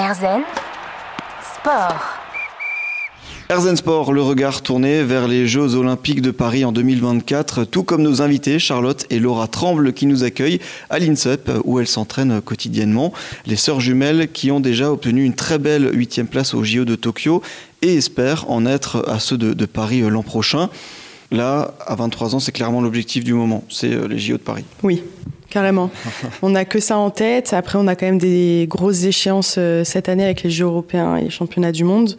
Erzen Sport. Erzen Sport, le regard tourné vers les Jeux Olympiques de Paris en 2024, tout comme nos invités Charlotte et Laura Tremble qui nous accueillent à l'INSEP où elles s'entraînent quotidiennement. Les sœurs jumelles qui ont déjà obtenu une très belle huitième place au JO de Tokyo et espèrent en être à ceux de, de Paris l'an prochain. Là, à 23 ans, c'est clairement l'objectif du moment, c'est euh, les JO de Paris. Oui, carrément. on n'a que ça en tête. Après, on a quand même des grosses échéances euh, cette année avec les Jeux européens et les championnats du monde.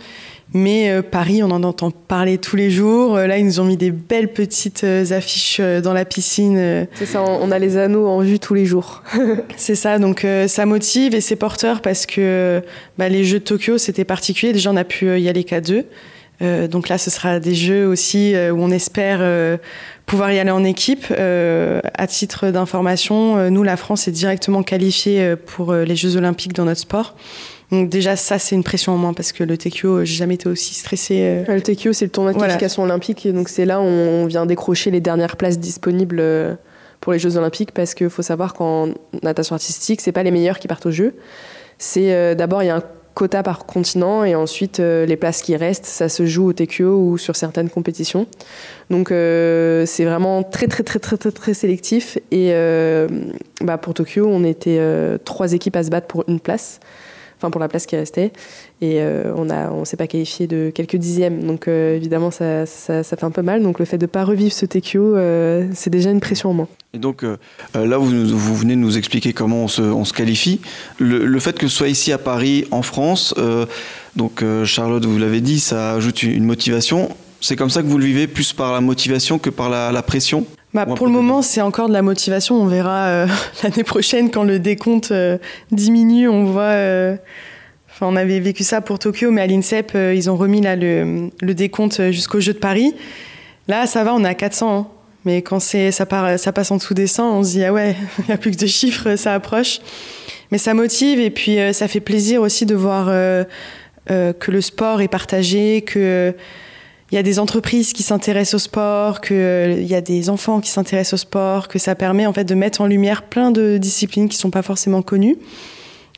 Mais euh, Paris, on en entend parler tous les jours. là, ils nous ont mis des belles petites affiches dans la piscine. C'est ça, on a les anneaux en vue tous les jours. c'est ça, donc ça motive et c'est porteur parce que bah, les Jeux de Tokyo, c'était particulier. Déjà, on a pu y aller qu'à deux. Euh, donc là, ce sera des jeux aussi euh, où on espère euh, pouvoir y aller en équipe. à titre d'information, nous, la France est directement qualifiée pour les Jeux Olympiques dans notre sport. Donc déjà, ça, c'est une pression en moins parce que le TQO, j'ai jamais été aussi stressée. Le TQO, c'est le tournoi de qualification olympique. Donc c'est là où on vient décrocher les dernières places disponibles pour les Jeux Olympiques parce qu'il faut savoir qu'en natation artistique, c'est pas les meilleurs qui partent aux Jeux. C'est d'abord, il y a un quota par continent et ensuite euh, les places qui restent, ça se joue au TQO ou sur certaines compétitions. Donc euh, c'est vraiment très très très très très très sélectif et euh, bah, pour Tokyo on était trois équipes à se battre pour une place enfin pour la place qui restait. Et euh, on a, on s'est pas qualifié de quelques dixièmes. Donc euh, évidemment, ça, ça, fait un peu mal. Donc le fait de ne pas revivre ce TQO, euh, c'est déjà une pression en moins. Et donc là, vous, vous, venez de nous expliquer comment on se, on se qualifie. Le, le, fait que ce soit ici à Paris, en France, donc Charlotte, vous l'avez dit, ça ajoute une motivation. C'est comme ça que vous le vivez, plus par la motivation que par la, la pression? Bah, pour le moment, c'est encore de la motivation. On verra euh, l'année prochaine quand le décompte euh, diminue. On voit. Euh, on avait vécu ça pour Tokyo, mais à l'INSEP, ils ont remis là le, décompte jusqu'au Jeux de Paris. Là, ça va, on est à 400. Hein. Mais quand c'est, ça, passe en dessous des 100, on se dit ah ouais, il n'y a plus que deux chiffres, ça approche. Mais ça motive et puis ça fait plaisir aussi de voir que le sport est partagé, que il y a des entreprises qui s'intéressent au sport, qu'il euh, y a des enfants qui s'intéressent au sport, que ça permet en fait de mettre en lumière plein de disciplines qui sont pas forcément connues.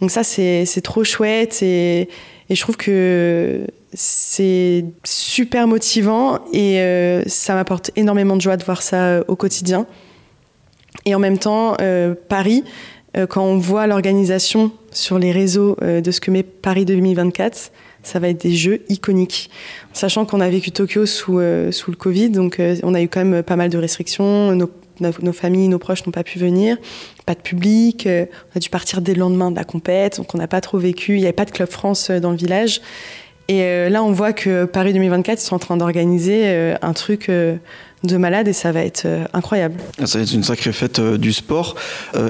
Donc ça, c'est trop chouette et, je trouve que c'est super motivant et euh, ça m'apporte énormément de joie de voir ça euh, au quotidien. Et en même temps, Paris, quand on voit l'organisation sur les réseaux de ce que met Paris 2024, ça va être des jeux iconiques. Sachant qu'on a vécu Tokyo sous, euh, sous le Covid, donc euh, on a eu quand même pas mal de restrictions. Nos familles, nos proches n'ont pas pu venir, pas de public. Euh, on a dû partir dès le lendemain de la compète, donc on n'a pas trop vécu. Il n'y avait pas de Club France dans le village. Et là, on voit que Paris 2024, ils sont en train d'organiser un truc de malade et ça va être incroyable. Ça va être une sacrée fête du sport.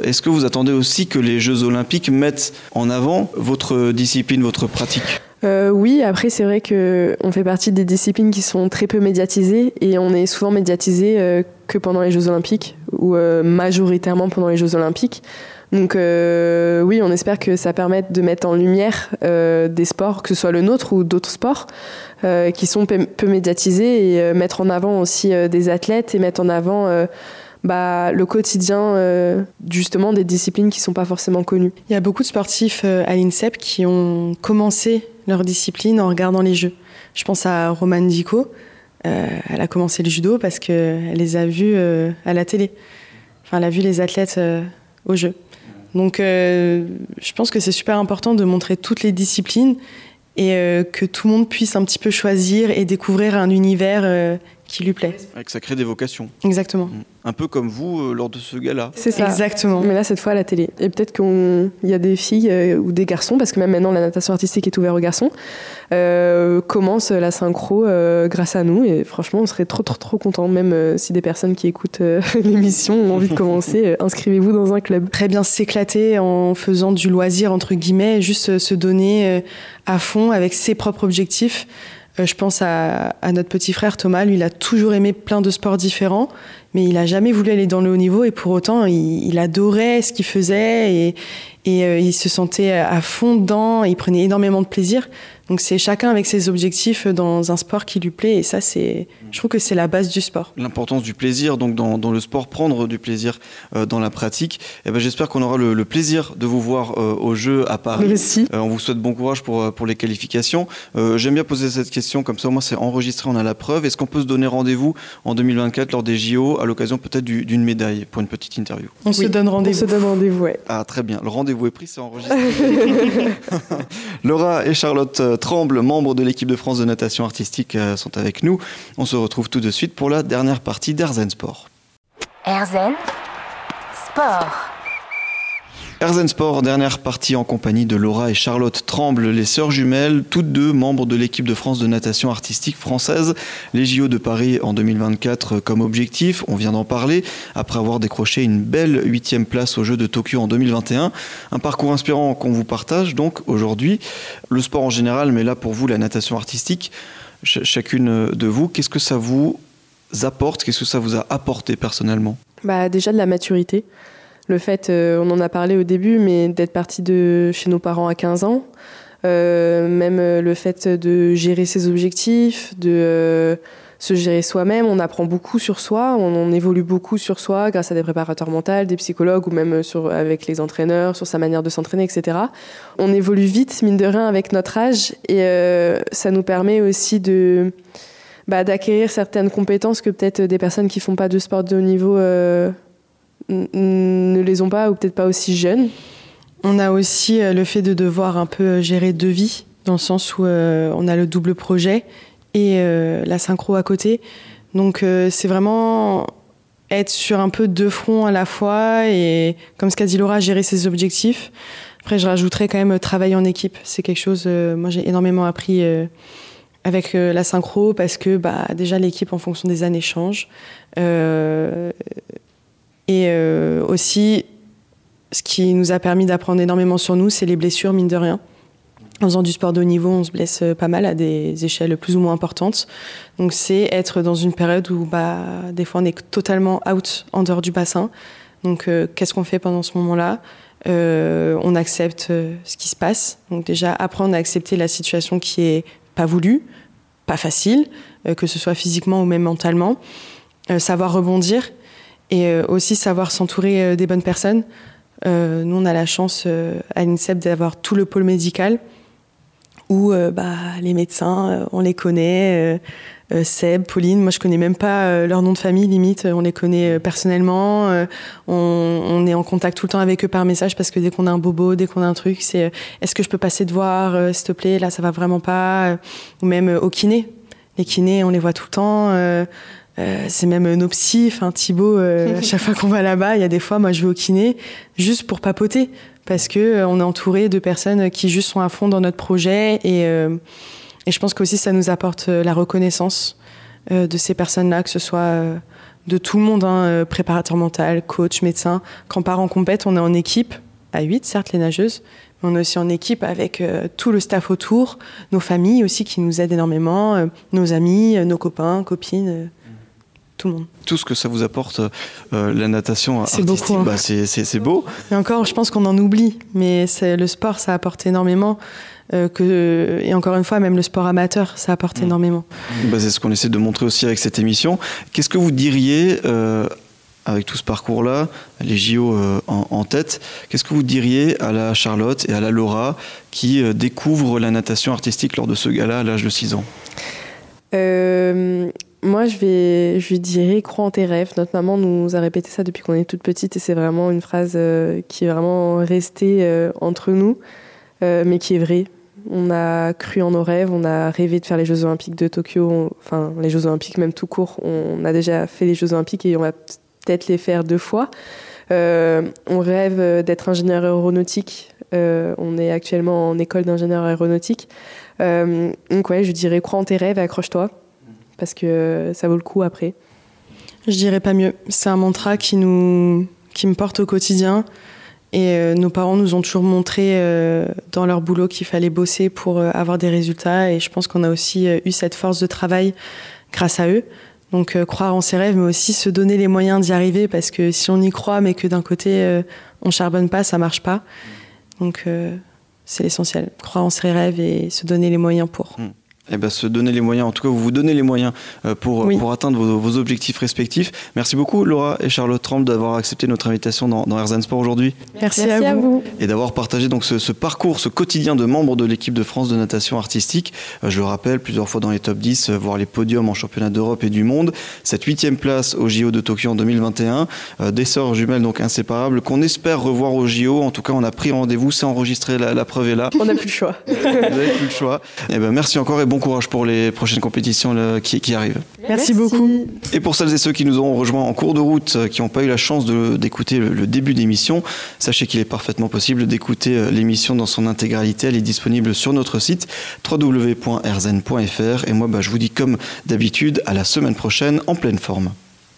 Est-ce que vous attendez aussi que les Jeux olympiques mettent en avant votre discipline, votre pratique? Euh, oui, après c'est vrai que on fait partie des disciplines qui sont très peu médiatisées et on est souvent médiatisé euh, que pendant les Jeux Olympiques ou euh, majoritairement pendant les Jeux Olympiques. Donc oui, on espère que ça permette de mettre en lumière des sports, que ce soit le nôtre ou d'autres sports, qui sont peu médiatisés et mettre en avant aussi des athlètes et mettre en avant bah, le quotidien justement des disciplines qui sont pas forcément connues. Il y a beaucoup de sportifs à l'INSEP qui ont commencé leur discipline en regardant les jeux. Je pense à Romane Dico. Euh, elle a commencé le judo parce qu'elle les a vus euh, à la télé. Enfin, elle a vu les athlètes euh, au jeu. Donc, je pense que c'est super important de montrer toutes les disciplines et que tout le monde puisse un petit peu choisir et découvrir un univers qui lui plaît. Avec ça crée des vocations. Exactement. Mm. Un peu comme vous euh, lors de ce gala. C'est ça. Exactement. Mais là, cette fois à la télé. Et peut-être qu'il y a des filles euh, ou des garçons, parce que même maintenant, la natation artistique est ouverte aux garçons, euh, commence la synchro grâce à nous. Et franchement, on serait trop, trop, trop contents. Même si des personnes qui écoutent l'émission ont envie de commencer, inscrivez-vous dans un club. Très bien s'éclater en faisant du loisir, entre guillemets, juste se donner à fond avec ses propres objectifs. Je pense à, notre petit frère Thomas, lui il a toujours aimé plein de sports différents mais il a jamais voulu aller dans le haut niveau. Et pour autant, il, adorait ce qu'il faisait et il se sentait à fond dedans, il prenait énormément de plaisir. Donc c'est chacun avec ses objectifs dans un sport qui lui plaît et ça c'est, je trouve que c'est la base du sport. L'importance du plaisir, donc dans, dans, le sport, prendre du plaisir euh, dans la pratique. Et eh ben j'espère qu'on aura le, plaisir de vous voir euh, au jeu à Paris. Merci. Euh, on vous souhaite bon courage pour, pour les qualifications. J'aime bien poser cette question comme ça, au moins c'est enregistré, on a la preuve. Est-ce qu'on peut se donner rendez-vous en 2024 lors des JO à l'occasion peut-être d'une médaille pour une petite interview? On se donne rendez-vous. On se donne rendez-vous, ouais. Ah très bien, le rendez-vous est pris, c'est enregistré. Laura et Charlotte Tremble, membres de l'équipe de France de natation artistique, euh, sont avec nous. On se retrouve tout de suite pour la dernière partie d'Erzen Sport. Erzen Sport. Erzen Sport, dernière partie en compagnie de Laura et Charlotte Tremble, les sœurs jumelles, toutes deux membres de l'équipe de France de natation artistique française. Les JO de Paris en 2024 comme objectif, on vient d'en parler, après avoir décroché une belle huitième place aux Jeux de Tokyo en 2021. Un parcours inspirant qu'on vous partage donc aujourd'hui. Le sport en général, mais là pour vous, la natation artistique, chacune de vous, qu'est-ce que ça vous apporte Qu'est-ce que ça vous a apporté personnellement? Bah, Déjà de la maturité. Le fait, euh, on en a parlé au début, mais d'être parti de chez nos parents à 15 ans, euh, même euh, le fait de gérer ses objectifs, de se gérer soi-même, on apprend beaucoup sur soi, on, évolue beaucoup sur soi grâce à des préparateurs mentaux, des psychologues ou même avec les entraîneurs, sur sa manière de s'entraîner, etc. On évolue vite, mine de rien, avec notre âge et ça nous permet aussi bah, d'acquérir certaines compétences que peut-être des personnes qui font pas de sport de haut niveau ne les ont pas ou peut-être pas aussi jeunes? On a aussi euh, le fait de devoir un peu gérer deux vies, dans le sens où euh, on a le double projet et euh, la synchro à côté. Donc c'est vraiment être sur un peu deux fronts à la fois et, comme ce qu'a dit Laura, gérer ses objectifs. Après, je rajouterais quand même travailler en équipe. C'est quelque chose, moi j'ai énormément appris avec la synchro parce que bah, déjà l'équipe en fonction des années change. Et euh, aussi, ce qui nous a permis d'apprendre énormément sur nous, c'est les blessures, mine de rien. En faisant du sport de haut niveau, on se blesse euh, pas mal à des échelles plus ou moins importantes. Donc c'est être dans une période où bah, des fois on est totalement out en dehors du bassin. Donc euh, qu'est-ce qu'on fait pendant ce moment-là? On accepte ce qui se passe. Donc déjà apprendre à accepter la situation qui est pas voulue, pas facile, que ce soit physiquement ou même mentalement. savoir rebondir et euh, aussi savoir s'entourer euh, des bonnes personnes. Euh, nous, on a la chance à l'INSEP d'avoir tout le pôle médical où bah, les médecins, on les connaît. Seb, Pauline, moi je connais même pas leur nom de famille, limite, on les connaît personnellement, on, on, est en contact tout le temps avec eux par message parce que dès qu'on a un bobo, dès qu'on a un truc, c'est est-ce que je peux passer te voir, s'il te plaît, là ça va vraiment pas, ou même au kiné. Les kinés, on les voit tout le temps. Euh, c'est même nos psys, enfin Thibaut, euh, à chaque fois qu'on va là-bas, il y a des fois, moi je vais au kiné juste pour papoter, parce que euh, on est entouré de personnes qui juste sont à fond dans notre projet et, et je pense qu'aussi ça nous apporte la reconnaissance de ces personnes-là, que ce soit de tout le monde, hein, préparateur mental, coach, médecin. Quand on part en compète, on est en équipe, à 8 certes les nageuses, mais on est aussi en équipe avec tout le staff autour, nos familles aussi qui nous aident énormément, nos amis, nos copains, copines tout ce que ça vous apporte, euh, la natation artistique, hein. bah, c'est beau. Et encore, je pense qu'on en oublie, mais le sport, ça apporte énormément. Euh, que, et encore une fois, même le sport amateur, ça apporte mmh. énormément. Bah, c'est ce qu'on essaie de montrer aussi avec cette émission. Qu'est-ce que vous diriez, euh, avec tout ce parcours-là, les JO en, tête, qu'est-ce que vous diriez à la Charlotte et à la Laura qui découvrent la natation artistique lors de ce gala à l'âge de 6 ans? Moi, je, vais, je lui dirais crois en tes rêves. Notre maman nous a répété ça depuis qu'on est toute petite et c'est vraiment une phrase euh, qui est vraiment restée euh, entre nous, euh, mais qui est vraie. On a cru en nos rêves, on a rêvé de faire les Jeux Olympiques de Tokyo, enfin les Jeux Olympiques même tout court. On a déjà fait les Jeux Olympiques et on va peut-être les faire deux fois. on rêve d'être ingénieur aéronautique. on est actuellement en école d'ingénieur aéronautique. donc ouais, je dirais crois en tes rêves, accroche-toi parce que ça vaut le coup après. Je dirais pas mieux. C'est un mantra qui nous, qui me porte au quotidien. Et euh, nos parents nous ont toujours montré euh, dans leur boulot qu'il fallait bosser pour euh, avoir des résultats. Et je pense qu'on a aussi eu cette force de travail grâce à eux. Donc croire en ses rêves, mais aussi se donner les moyens d'y arriver, parce que si on y croit, mais que d'un côté on charbonne pas, ça marche pas. Donc c'est l'essentiel, croire en ses rêves et se donner les moyens pour. Hmm eh ben, se donner les moyens, en tout cas vous vous donnez les moyens euh, pour, pour atteindre vos, objectifs respectifs. Merci beaucoup Laura et Charlotte Trump d'avoir accepté notre invitation dans, dans Sport aujourd'hui. Merci, à, vous. Et d'avoir partagé donc ce, parcours, ce quotidien de membres de l'équipe de France de natation artistique. Euh, je le rappelle, plusieurs fois dans les top 10, euh, voire les podiums en championnat d'Europe et du monde. Cette huitième place au JO de Tokyo en 2021. des sœurs jumelles donc inséparables qu'on espère revoir au JO. En tout cas, on a pris rendez-vous, c'est enregistré, la, preuve est là. On n'a plus le choix. vous n'avez plus le choix. Et eh ben, merci encore et bon courage pour les prochaines compétitions qui, arrivent. Merci, beaucoup. Et pour celles et ceux qui nous ont rejoints en cours de route, euh, qui n'ont pas eu la chance d'écouter le, début d'émission, sachez qu'il est parfaitement possible d'écouter euh, l'émission dans son intégralité. Elle est disponible sur notre site www.rzen.fr. Et moi, bah, je vous dis comme d'habitude, à la semaine prochaine en pleine forme.